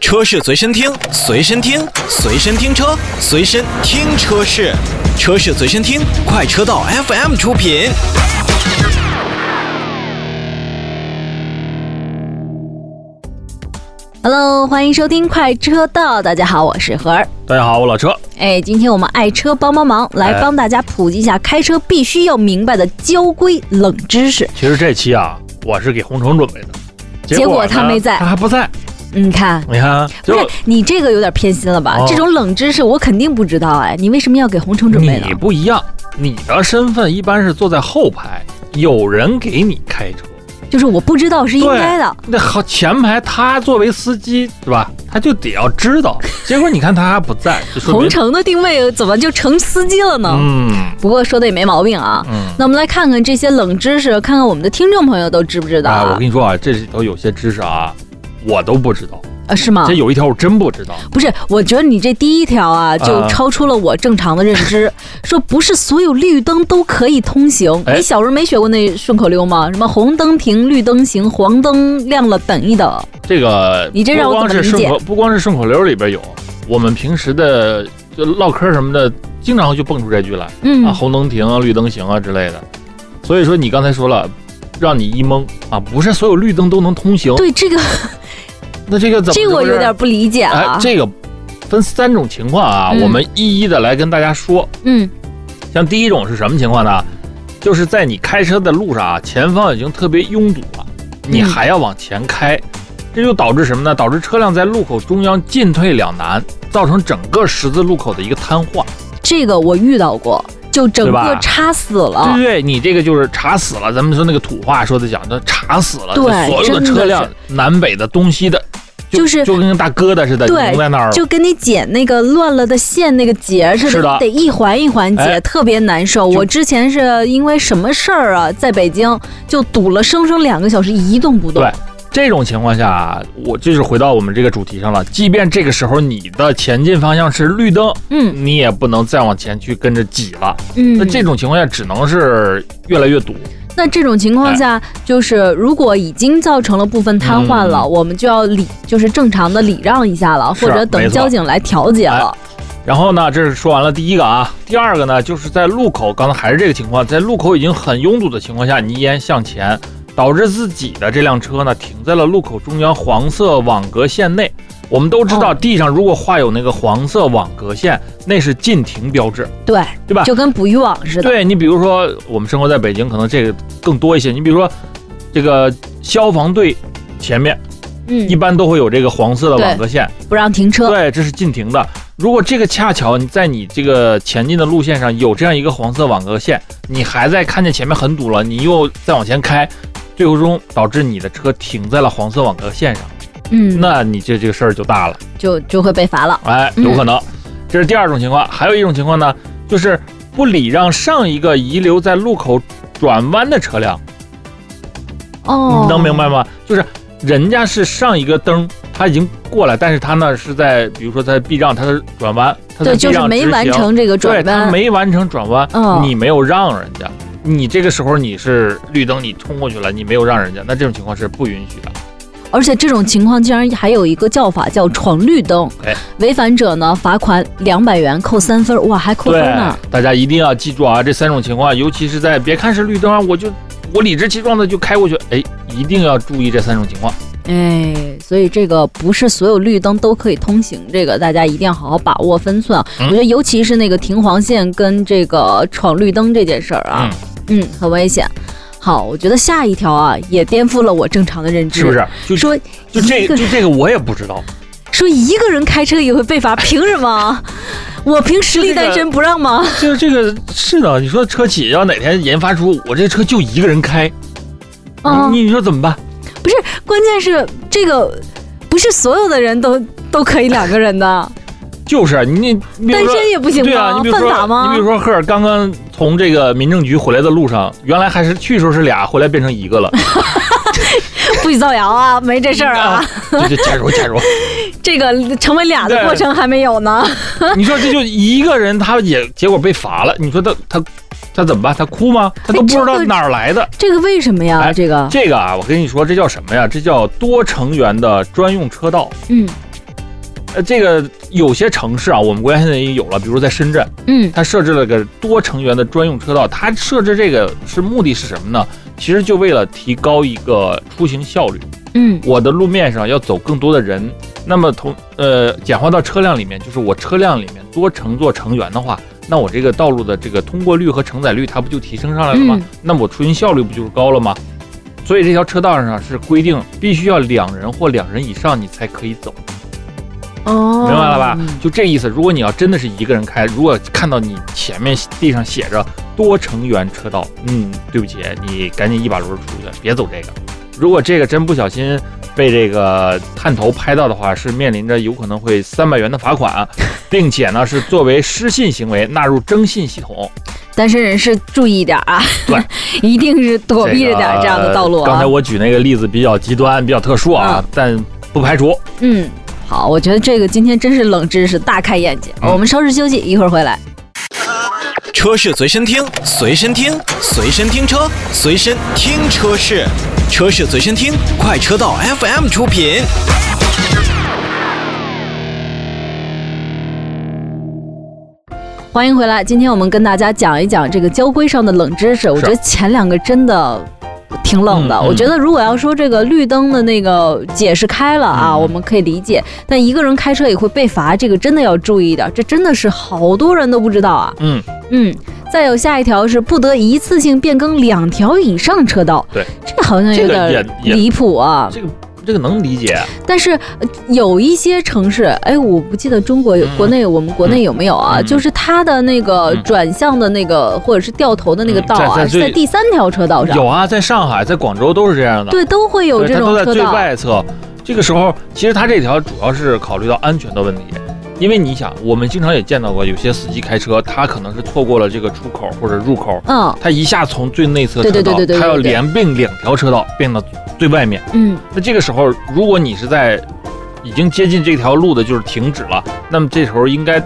车是随身听，随身听，随身听车，随身听车是，车是随身听，快车道 FM 出品。Hello，欢迎收听快车道，大家好，我是何儿。大家好，我老车。哎，今天我们爱车帮帮忙，来哎帮大家普及一下开车必须要明白的交规冷知识。其实这期啊，我是给红虫准备的，结果呢他没在他还不在。你看，你看，不就是你这个有点偏心了吧？哦这种冷知识我肯定不知道哎，你为什么要给红城准备呢你？不一样，你的身份一般是坐在后排，有人给你开车，就是我不知道是应该的。那好，前排他作为司机是吧？他就得要知道。结果你看他还不在，红城的定位怎么就成司机了呢？嗯不过说的也没毛病啊。嗯。那我们来看看这些冷知识，看看我们的听众朋友都知不知道啊，我啊？跟你说啊，这里头有些知识啊，我都不知道。啊，是吗这？有一条我真不知道。不是，我觉得你这第一条啊，就啊超出了我正常的认知。说不是所有绿灯都可以通行。哎你小时候没学过那顺口溜吗？什么红灯停，绿灯行，黄灯亮了等一等。这个你这让我不光怎么理解是顺口，不光是顺口溜里边有，我们平时的就唠嗑什么的，经常就蹦出这句来嗯，啊，红灯停啊，绿灯行啊之类的。所以说你刚才说了，让你一懵啊，不是所有绿灯都能通行。对这个那这个怎么？这个我有点不理解哎啊，。这个分三种情况啊，嗯我们一一的来跟大家说。嗯像第一种是什么情况呢？就是在你开车的路上啊，前方已经特别拥堵了，你嗯还要往前开，这就导致什么呢？导致车辆在路口中央进退两难，造成整个十字路口的一个瘫痪。这个我遇到过，就整个插死了对。对，你这个就是插死了。咱们说那个土话说的讲，叫插死了。对所有的车辆南北的、东西的，就是就跟个大疙瘩似的，对在那儿了。就跟你剪那个乱了的线那个结似的，是的得一环一环结，哎特别难受。我之前是因为什么事儿啊，在北京就堵了生生两个小时，一动不动对。这种情况下啊，我就是回到我们这个主题上了。即便这个时候你的前进方向是绿灯，嗯你也不能再往前去跟着挤了。嗯，那这种情况下，只能是越来越堵。那这种情况下，就是如果已经造成了部分瘫痪了，嗯我们就要礼，就是正常的礼让一下了，或者等交警来调解了。然后呢，这是说完了第一个啊，第二个呢，就是在路口，刚才还是这个情况，在路口已经很拥堵的情况下，你依然向前，导致自己的这辆车呢停在了路口中央黄色网格线内。我们都知道，哦地上如果画有那个黄色网格线，那是禁停标志，对，对吧？就跟捕鱼网似的。对你比如说，我们生活在北京，可能这个更多一些。你比如说，这个消防队前面嗯一，般都会有这个黄色的网格线，不让停车。对，这是禁停的。如果这个恰巧你在你这个前进的路线上有这样一个黄色网格线，你还在看见前面很堵了，你又再往前开，最终导致你的车停在了黄色网格线上，嗯，那你这这个事儿就大了，就就会被罚了。哎，有可能。这是第二种情况，还有一种情况呢，就是不礼让上一个遗留在路口转弯的车辆，哦，你能明白？吗？就是人家是上一个灯，他已经过来，但是他呢是在，比如说在避让，他的转弯，对，避就是没完成这个对他转弯。没完成转弯，嗯你没有让人家，你这个时候你是绿灯，你冲过去了，你没有让人家，那这种情况是不允许的。而且这种情况竟然还有一个叫法叫闯绿灯，哎违反者呢罚款两百元，扣三分，哇，还扣分呢。大家一定要记住啊，这三种情况，尤其是在别看是绿灯啊，我就我理直气壮的就开过去，哎，一定要注意这三种情况。哎，所以这个不是所有绿灯都可以通行，这个大家一定要好好把握分寸啊。嗯我觉得尤其是那个停黄线跟这个闯绿灯这件事儿啊，嗯很危险。好，我觉得下一条啊也颠覆了我正常的认知，是不是？就说就这个个就这个我也不知道，说一个人开车也会被罚，凭什么？我凭实力单身不让吗？就是这个是的。你说车企要哪天研发出我这车就一个人开，啊、你你说怎么办？不是关键是这个不是所有的人都都可以两个人的，就是你，你单身也不行对啊，你比如说，犯法吗？你比如说，赫尔刚刚从这个民政局回来的路上，原来还是去时候是俩，回来变成一个了，不许造谣啊，没这事儿啊。这就假如假如，这个成为俩的过程还没有呢。你说这就一个人，他也结果被罚了，你说他他他怎么办？他哭吗？他都不知道哪儿来的。这个为什么呀？哎这个，这个啊，我跟你说，这叫什么呀？这叫多成员的专用车道。嗯，呃，这个有些城市啊，我们国家现在已经有了，比如在深圳，嗯它设置了个多成员的专用车道。它设置这个是目的是什么呢？其实就为了提高一个出行效率。嗯我的路面上要走更多的人，那么同呃简化到车辆里面，就是我车辆里面多乘坐成员的话，那我这个道路的这个通过率和承载率，它不就提升上来了吗？嗯那么我出行效率不就是高了吗？所以这条车道上是规定必须要两人或两人以上你才可以走，哦，明白了吧？就这意思。如果你要真的是一个人开，如果看到你前面地上写着多成员车道，嗯，对不起，你赶紧一把轮出去，别走这个。如果这个真不小心被这个探头拍到的话，是面临着有可能会三百元的罚款，并且呢是作为失信行为纳入征信系统。单身人士注意一点啊，对，一定是躲避着点这样的道路啊。刚才我举那个例子比较极端，比较特殊啊，但不排除。嗯，好，我觉得这个今天真是冷知识，大开眼界。嗯我们稍事休息，一会儿回来。车是随身听，随身听，随身听车，随身听车是，车是随身听，快车道 FM 出品。欢迎回来，今天我们跟大家讲一讲这个交规上的冷知识。我觉得前两个真的。挺冷的，嗯嗯。我觉得如果要说这个绿灯的那个解释开了啊，嗯。我们可以理解，但一个人开车也会被罚，这个真的要注意点，这真的是好多人都不知道啊。嗯，嗯，再有下一条是不得一次性变更两条以上车道，对，这好像有点离谱啊。这个这个能理解。但是呃有一些城市，哎，我不记得中国有、嗯国内我们国内有没有啊？嗯就是它的那个嗯转向的那个、或者是掉头的那个嗯道啊，在第三条车道上，有啊，在上海、在广州都是这样的。对，都会有对，这它都在最种车道。外侧。这个时候，其实它这条主要是考虑到安全的问题，因为你想，我们经常也见到过有些司机开车，他可能是错过了这个出口或者入口，嗯他一下从最内侧车道，他要连并两条车道并到最外面。嗯那这个时候，如果你是在已经接近这条路的，就是停止了，那么这时候应该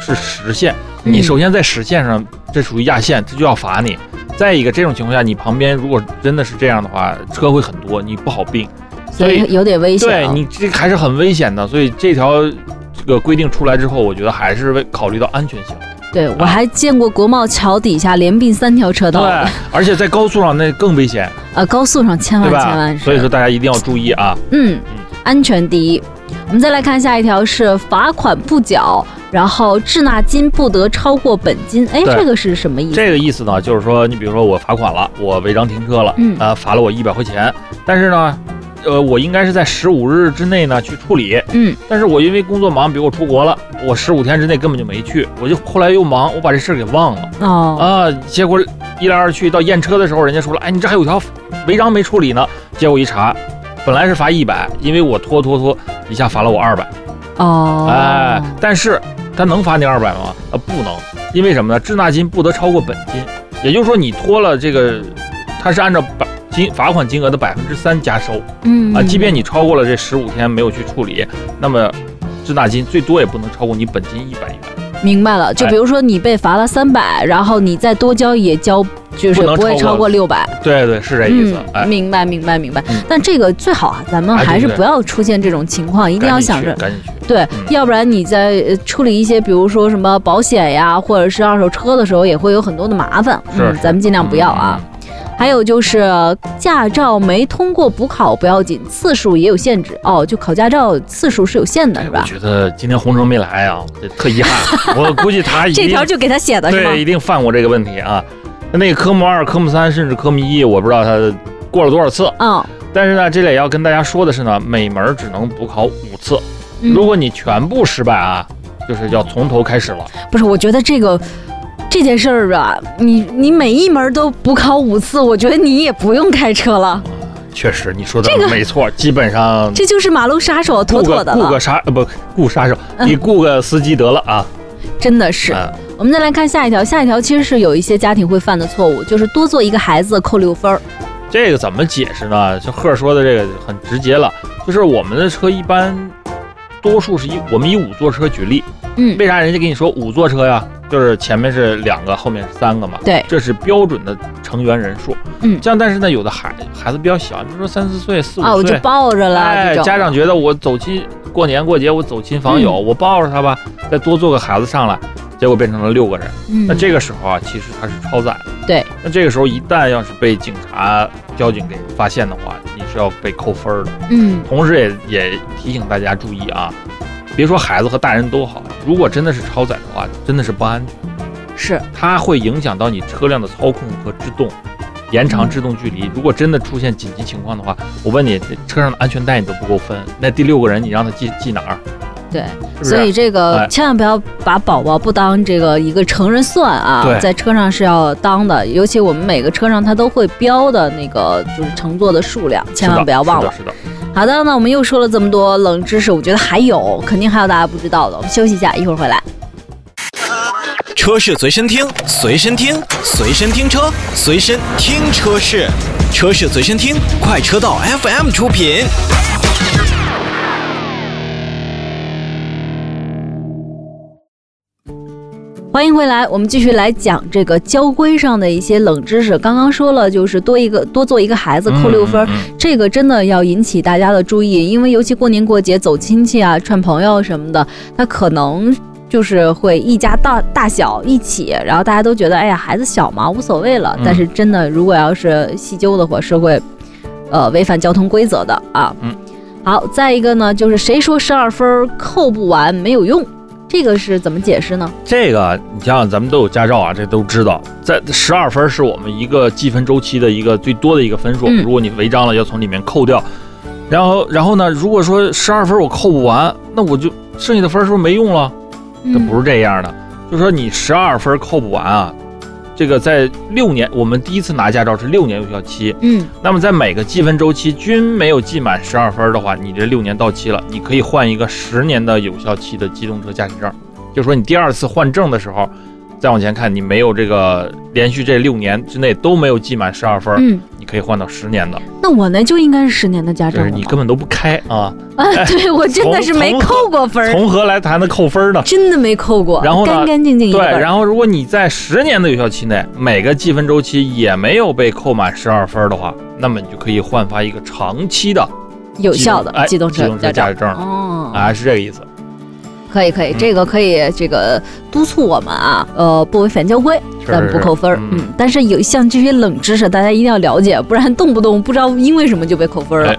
是实线。你嗯首先在实线上，这属于压线，这就要罚你。再一个，这种情况下，你旁边如果真的是这样的话，车会很多，你不好并。所以有点危险、啊。对你这还是很危险的，所以这条这个规定出来之后，我觉得还是为考虑到安全性。对我还见过国贸桥底下连并三条车道的对，，而且在高速上那更危险，呃，高速上千万千万？是。所以说大家一定要注意啊。嗯，安全第一。我们再来看下一条是罚款不缴，然后滞纳金不得超过本金。哎，这个是什么意思？这个意思呢，就是说你比如说我罚款了，我违章停车了，嗯呃，罚了我一百块钱，但是呢。呃，我应该是在十五日之内呢去处理，嗯但是我因为工作忙，比如我出国了，我十五天之内根本就没去，我就后来又忙，我把这事儿给忘了。哦，啊，结果一来二去到验车的时候，人家说了，哎，你这还有条违章没处理呢。结果一查，本来是罚一百，因为我拖拖拖，一下罚了我二百。哦，哎，但是他能罚你二百吗？啊，不能，因为什么呢？滞纳金不得超过本金，也就是说你拖了这个，他是按照百金罚款金额的百分之三加收嗯啊，即便你超过了这十五天没有去处理，那么滞纳金最多也不能超过你本金一百元。明白了。就哎比如说你被罚了三百，然后你再多交也交，就是不会超超过过六百。对对，是这意思。嗯，哎，明白明白明白嗯。但这个最好啊，咱们还是不要出现这种情况，一定要想着。赶紧去。对，嗯要不然你在呃处理一些，比如说什么保险呀，或者是二手车的时候，也会有很多的麻烦。是嗯，咱们尽量不要啊。还有就是驾照没通过补考不要紧，次数也有限制哦。就考驾照次数是有限的，哎是吧我？觉得今天洪城没来啊，这特遗憾。我估计他 这条就给他写的是吗对，？一定犯过这个问题啊。那科目二、科目三，甚至科目一，我不知道他过了多少次。嗯，但是呢，这里要跟大家说的是呢，每门只能补考五次。嗯如果你全部失败啊，就是要从头开始了。不是，我觉得这个。这件事儿啊，你你每一门都补考五次，我觉得你也不用开车了，确实，你说的这个没错，基本上这就是马路杀手，妥妥的雇个，杀呃不雇杀手，嗯你雇个司机得了啊。真的是。嗯我们再来看下一条，下一条其实是有一些家庭会犯的错误，就是多做一个孩子扣六分儿。这个怎么解释呢？就贺说的这个很直接了，就是我们的车一般多数是以我们以五座车举例，嗯，为啥人家跟你说五座车呀？就是前面是两个，后面是三个嘛，对，这是标准的成员人数。嗯这样，但是呢，有的孩孩子比较小，比如说三四岁、四五岁啊，我就岁，抱着了。家长觉得我走亲过年过节，我走亲访友，嗯我抱着他吧，再多做个孩子上来，结果变成了六个人。嗯，那这个时候啊，其实他是超载了。对。那这个时候一旦要是被警察、交警给发现的话，你是要被扣分儿的。嗯同时也也提醒大家注意啊，别说孩子和大人都好，如果真的是超载的话，真的是不安全，是它会影响到你车辆的操控和制动。延长制动距离，如果真的出现紧急情况的话，我问你，车上的安全带你都不够分，那第六个人你让他系系哪儿？对，是是？所以这个哎千万不要把宝宝不当这个一个成人算啊，在车上是要当的，尤其我们每个车上它都会标的那个就是乘坐的数量，千万不要忘了。是的，是的。好的，那我们又说了这么多冷知识，我觉得还有，肯定还有大家不知道的。我们休息一下，一会儿回来。车是随身听，随身听，随身听车，随身听车是，车是随身听，快车道 FM 出品。欢迎回来，我们继续来讲这个交规上的一些冷知识。刚刚说了，就是多一个多做一个孩子扣六分，这个真的要引起大家的注意，因为尤其过年过节走亲戚啊、串朋友什么的，他可能就是会一家大大小一起，然后大家都觉得哎呀孩子小嘛无所谓了，嗯但是真的如果要是细究的话，是会呃违反交通规则的啊。嗯，好，再一个呢，就是谁说十二分扣不完没有用，这个是怎么解释呢？这个你想想，咱们都有驾照啊，这都知道。在十二分是我们一个计分周期的一个最多的一个分数，嗯如果你违章了，要从里面扣掉。然后，然后呢，如果说十二分我扣不完，那我就剩下的分是不是没用了？这嗯不是这样的，就是说你十二分扣不完啊，这个在六年，我们第一次拿驾照是六年有效期，嗯那么在每个积分周期均没有记满十二分的话，你这六年到期了，你可以换一个十年的有效期的机动车驾驶证。就是说你第二次换证的时候，再往前看，你没有这个连续这六年之内都没有记满十二分，嗯，你可以换到十年的，那我呢就应该是十年的驾就是照了。吗你根本都不开啊，啊，对我真的是没扣过分儿，从何来谈的扣分呢？真的没扣过，然后呢干干净净一对。然后如果你在十年的有效期内，每个计分周期也没有被扣满十二分的话，那么你就可以换发一个长期的有效的哎机动车驾驶证哦，啊，是这个意思。可以可以，嗯这个可以这个督促我们啊，呃，不违反交规，是咱们不扣分儿。嗯，但是有像这些冷知识，大家一定要了解，不然动不动不知道因为什么就被扣分了哎。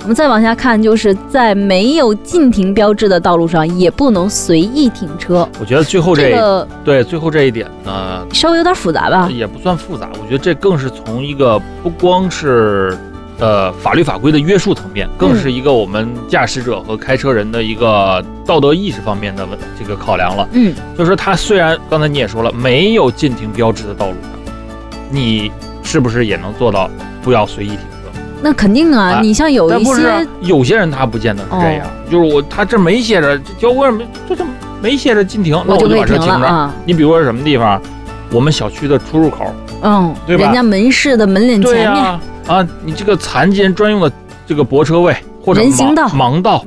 我们再往下看，就是在没有禁停标志的道路上，也不能随意停车。我觉得最后这这个对最后这一点呢，稍微有点复杂吧？也不算复杂。我觉得这更是从一个不光是呃法律法规的约束层面，更是一个我们驾驶者和开车人的一个道德意识方面的问这个考量了。嗯，就是说，它虽然刚才你也说了，没有禁停标志的道路上，你是不是也能做到不要随意停车？那肯定啊，啊你像有一些，有些人他不见得是这样，就是我他这没写着这交规上没这这没写着禁停，那我就把车停着。你比如说什么地方，我们小区的出入口，嗯，对吧人家门市的门脸、前面，啊，你这个残疾人专用的这个泊车位或者盲人行道盲道。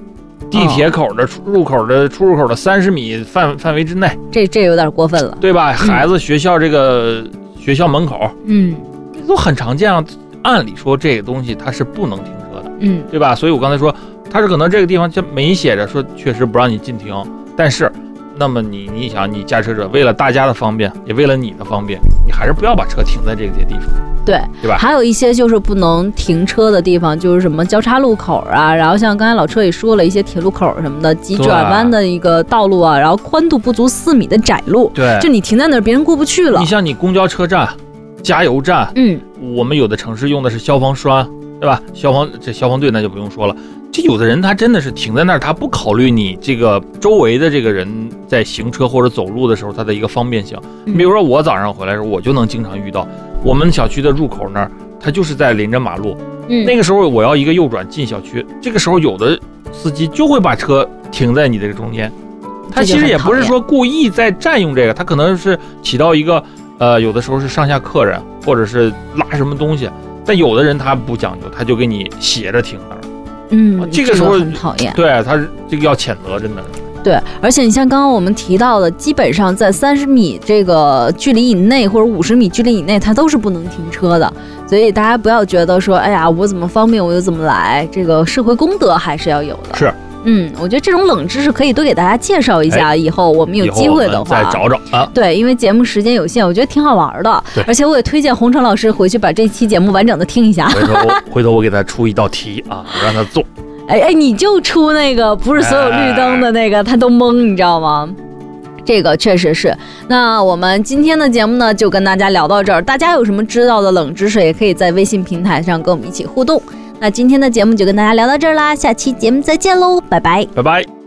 地铁口的出入口的出入口的三十米范范围之内，这这有点过分了。对吧？孩子学校这个学校门口，嗯这都很常见啊。按理说这个东西它是不能停车的，嗯，对吧？所以我刚才说，它是可能这个地方就没写着说确实不让你禁停，但是，那么你你想，你驾车者为了大家的方便，也为了你的方便，你还是不要把车停在这些地方，对，对吧？还有一些就是不能停车的地方，就是什么交叉路口啊，然后像刚才老车也说了一些铁路口什么的，急转弯的一个道路啊，然后宽度不足四米的窄路，对，就你停在那儿，别人过不去了你。像你公交车站、加油站，嗯，我们有的城市用的是消防栓，对吧？消防这消防队那就不用说了。这有的人他真的是停在那儿，他不考虑你这个周围的这个人在行车或者走路的时候他的一个方便性。你比如说我早上回来的时候，我就能经常遇到我们小区的入口那儿，他就是在临着马路。嗯那个时候我要一个右转进小区，这个时候有的司机就会把车停在你这个中间。他其实也不是说故意在占用这个，他可能是起到一个呃，有的时候是上下客人，或者是拉什么东西。但有的人他不讲究，他就给你斜着停那儿。嗯，这个时候很讨厌。对，他是这个要谴责，真的。对，而且你像刚刚我们提到的，基本上在三十米这个距离以内或者五十米距离以内，它都是不能停车的。所以大家不要觉得说，哎呀，我怎么方便我就怎么来，这个社会公德还是要有的。是，嗯，我觉得这种冷知识可以多给大家介绍一下，以后我们有机会的话再。找找啊。对，因为节目时间有限，我觉得挺好玩的对。而且我也推荐洪成老师回去把这期节目完整的听一下。回头 回头我给他出一道题啊，我让他做。哎哎，你就出那个不是所有绿灯的那个，他都懵，你知道吗？这个确实是。那我们今天的节目呢，就跟大家聊到这儿。大家有什么知道的冷知识，也可以在微信平台上跟我们一起互动。那今天的节目就跟大家聊到这儿啦，下期节目再见喽，拜拜。拜拜。